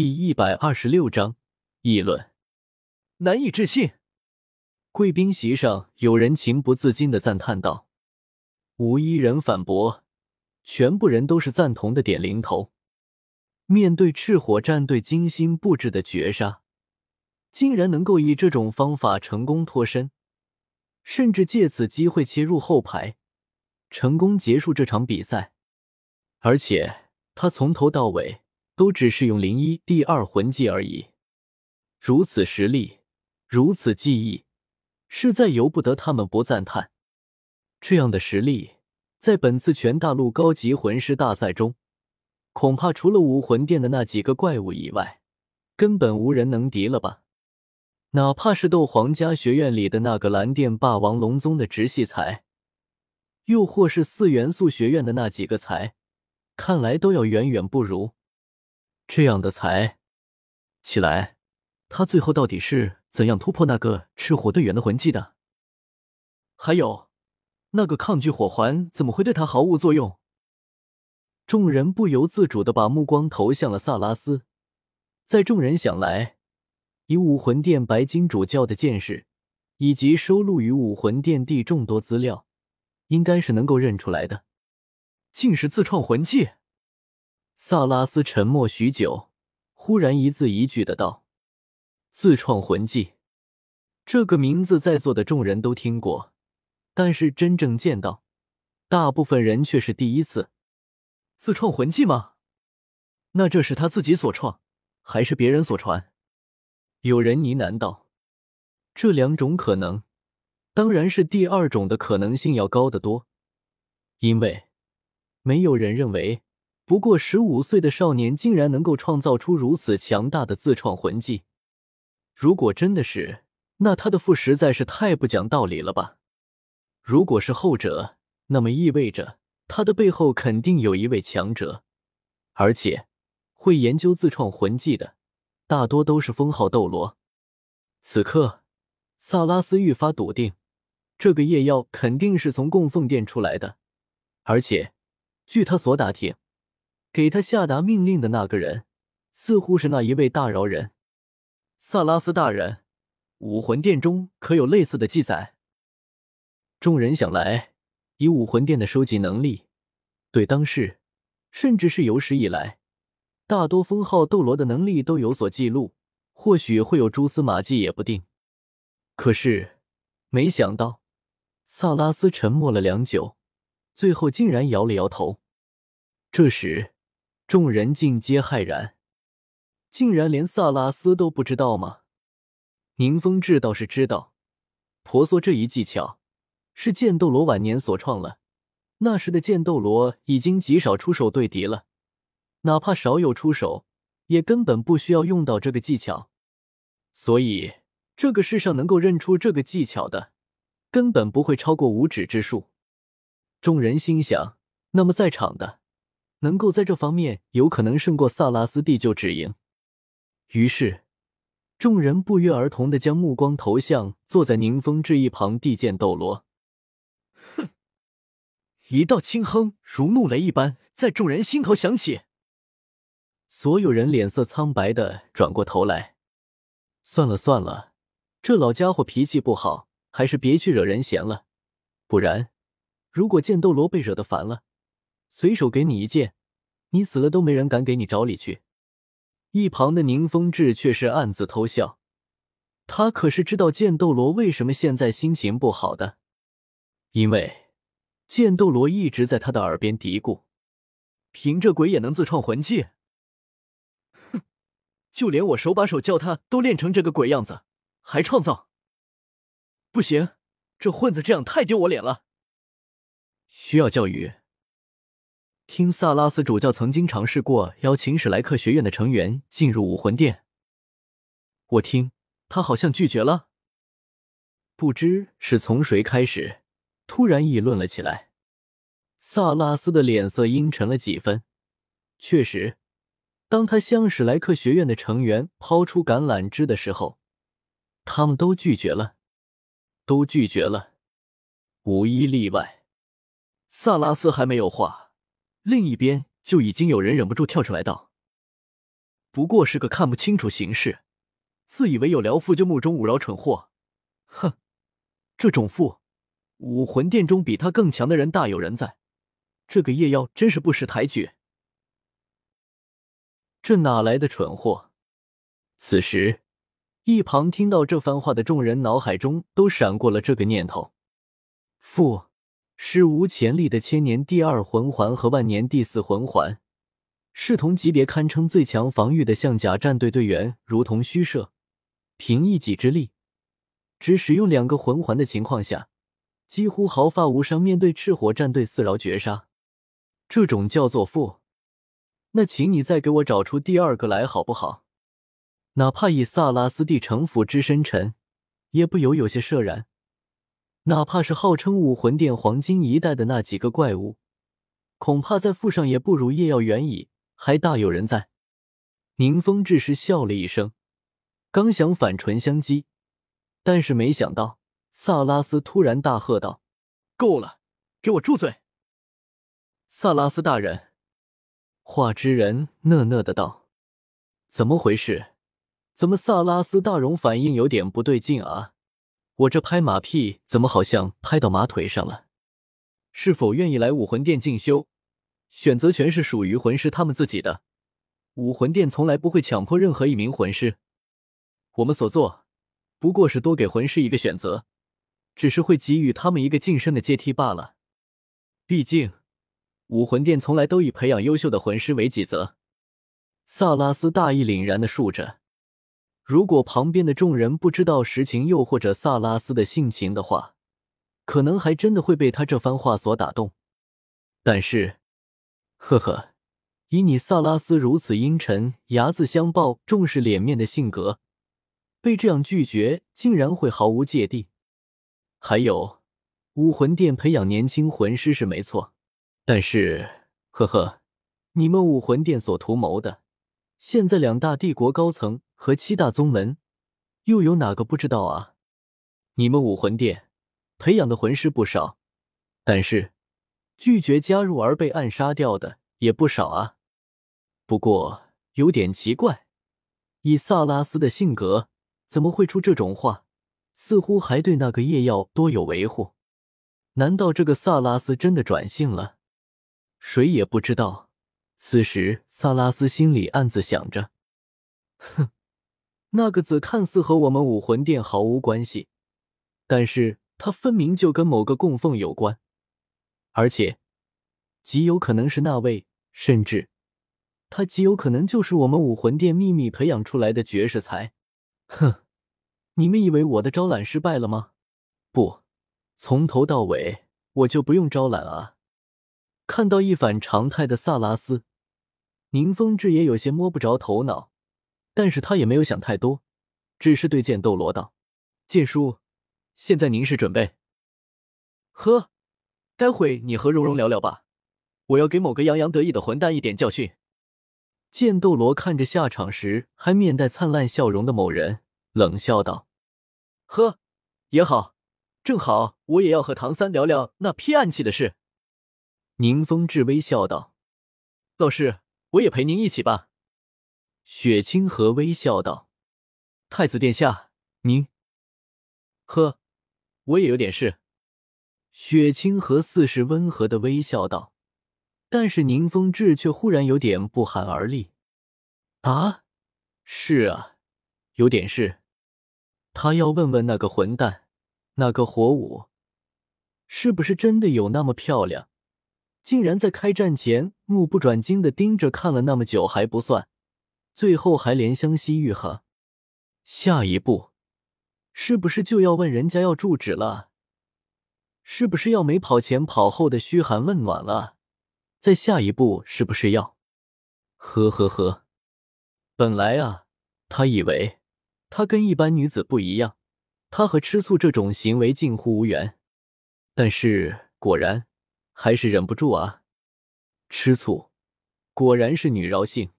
第一百二十六章议论。难以置信！贵宾席上有人情不自禁的赞叹道，无一人反驳，全部人都是赞同的点零头。面对赤火战队精心布置的绝杀，竟然能够以这种方法成功脱身，甚至借此机会切入后排，成功结束这场比赛。而且他从头到尾都只是用零一第二魂技而已，如此实力，如此技艺，实在由不得他们不赞叹。这样的实力，在本次全大陆高级魂师大赛中。恐怕除了武魂殿的那几个怪物以外，根本无人能敌了吧？哪怕是斗皇家学院里的那个蓝电霸王龙宗的直系才，又或是四元素学院的那几个才，看来都要远远不如。这样的才，起来，他最后到底是怎样突破那个赤火队员的魂技的？还有，那个抗拒火环怎么会对他毫无作用？众人不由自主的把目光投向了萨拉斯，在众人想来，以武魂殿白金主教的见识，以及收录于武魂殿地众多资料，应该是能够认出来的。竟是自创魂技！萨拉斯沉默许久，忽然一字一句的道：“自创魂技。”这个名字在座的众人都听过，但是真正见到，大部分人却是第一次。自创魂技吗？那这是他自己所创，还是别人所传？有人呢喃道：“这两种可能，当然是第二种的可能性要高得多，因为没有人认为不过十五岁的少年竟然能够创造出如此强大的自创魂技。如果真的是，那他的父实在是太不讲道理了吧？如果是后者，那么意味着……”他的背后肯定有一位强者，而且会研究自创魂技的大多都是封号斗罗。此刻，萨拉斯愈发笃定，这个夜药肯定是从供奉殿出来的。而且，据他所打听，给他下达命令的那个人，似乎是那一位大饶人。萨拉斯大人，武魂殿中可有类似的记载？众人想来。以武魂殿的收集能力，对当世，甚至是有史以来，大多封号斗罗的能力都有所记录，或许会有蛛丝马迹也不定。可是，没想到，萨拉斯沉默了良久，最后竟然摇了摇头。这时，众人尽皆骇然，竟然连萨拉斯都不知道吗？宁风致倒是知道，婆娑这一技巧。是剑斗罗晚年所创了，那时的剑斗罗已经极少出手对敌了，哪怕少有出手，也根本不需要用到这个技巧。所以，这个世上能够认出这个技巧的，根本不会超过五指之数。众人心想，那么在场的，能够在这方面有可能胜过萨拉斯地就止赢。于是，众人不约而同的将目光投向坐在宁风致一旁地剑斗罗。哼！一道轻哼如怒雷一般在众人心头响起，所有人脸色苍白的转过头来。算了算了，这老家伙脾气不好，还是别去惹人嫌了。不然，如果剑斗罗被惹得烦了，随手给你一剑，你死了都没人敢给你找理去。一旁的宁风致却是暗自偷笑，他可是知道剑斗罗为什么现在心情不好的。因为剑斗罗一直在他的耳边嘀咕：“凭这鬼也能自创魂技？哼，就连我手把手教他都练成这个鬼样子，还创造？不行，这混子这样太丢我脸了。需要教育。听萨拉斯主教曾经尝试过邀请史莱克学院的成员进入武魂殿，我听他好像拒绝了。不知是从谁开始。”突然议论了起来，萨拉斯的脸色阴沉了几分。确实，当他向史莱克学院的成员抛出橄榄枝的时候，他们都拒绝了，都拒绝了，无一例外。萨拉斯还没有话，另一边就已经有人忍不住跳出来道：“不过是个看不清楚形势，自以为有辽父就目中无饶蠢货。哼，这种父，武魂殿中比他更强的人大有人在。这个夜妖真是不识抬举。这哪来的蠢货？此时，一旁听到这番话的众人脑海中都闪过了这个念头：父。史无前例的千年第二魂环和万年第四魂环，是同级别堪称最强防御的象甲战队队员，如同虚设，凭一己之力，只使用两个魂环的情况下，几乎毫发无伤，面对赤火战队四饶绝杀，这种叫做负。那请你再给我找出第二个来好不好？哪怕以萨拉斯蒂城府之深沉，也不由有些慑然。哪怕是号称武魂殿黄金一代的那几个怪物，恐怕在附上也不如叶耀远矣，还大有人在。宁风致是笑了一声，刚想反唇相讥，但是没想到萨拉斯突然大喝道：“够了，给我住嘴！”萨拉斯大人，画之人讷讷的道：“怎么回事？怎么萨拉斯大荣反应有点不对劲啊？”我这拍马屁怎么好像拍到马腿上了？是否愿意来武魂殿进修？选择权是属于魂师他们自己的。武魂殿从来不会强迫任何一名魂师。我们所做不过是多给魂师一个选择，只是会给予他们一个晋升的阶梯罢了。毕竟，武魂殿从来都以培养优秀的魂师为己责。萨拉斯大义凛然的竖着。如果旁边的众人不知道实情，又或者萨拉斯的性情的话，可能还真的会被他这番话所打动。但是，呵呵，以你萨拉斯如此阴沉、睚眦相报、重视脸面的性格，被这样拒绝，竟然会毫无芥蒂。还有，武魂殿培养年轻魂师是没错，但是，呵呵，你们武魂殿所图谋的，现在两大帝国高层。和七大宗门，又有哪个不知道啊？你们武魂殿培养的魂师不少，但是拒绝加入而被暗杀掉的也不少啊。不过有点奇怪，以萨拉斯的性格，怎么会出这种话？似乎还对那个夜耀多有维护。难道这个萨拉斯真的转性了？谁也不知道。此时，萨拉斯心里暗自想着：哼。那个子看似和我们武魂殿毫无关系，但是他分明就跟某个供奉有关，而且极有可能是那位，甚至他极有可能就是我们武魂殿秘密培养出来的绝世才。哼，你们以为我的招揽失败了吗？不，从头到尾我就不用招揽啊！看到一反常态的萨拉斯，宁风致也有些摸不着头脑。但是他也没有想太多，只是对剑斗罗道：“剑叔，现在您是准备？呵，待会你和蓉蓉聊聊吧，我要给某个洋洋得意的混蛋一点教训。”剑斗罗看着下场时还面带灿烂笑容的某人，冷笑道：“呵，也好，正好我也要和唐三聊聊那批暗器的事。”宁风致微笑道：“老师，我也陪您一起吧。”雪清河微笑道：“太子殿下，您……呵，我也有点事。”雪清河似是温和的微笑道，但是宁风致却忽然有点不寒而栗。“啊，是啊，有点事。他要问问那个混蛋，那个火舞，是不是真的有那么漂亮？竟然在开战前目不转睛的盯着看了那么久还不算。”最后还怜香惜玉哈，下一步是不是就要问人家要住址了？是不是要没跑前跑后的嘘寒问暖了？再下一步是不是要？呵呵呵，本来啊，他以为他跟一般女子不一样，他和吃醋这种行为近乎无缘，但是果然还是忍不住啊，吃醋果然是女饶性。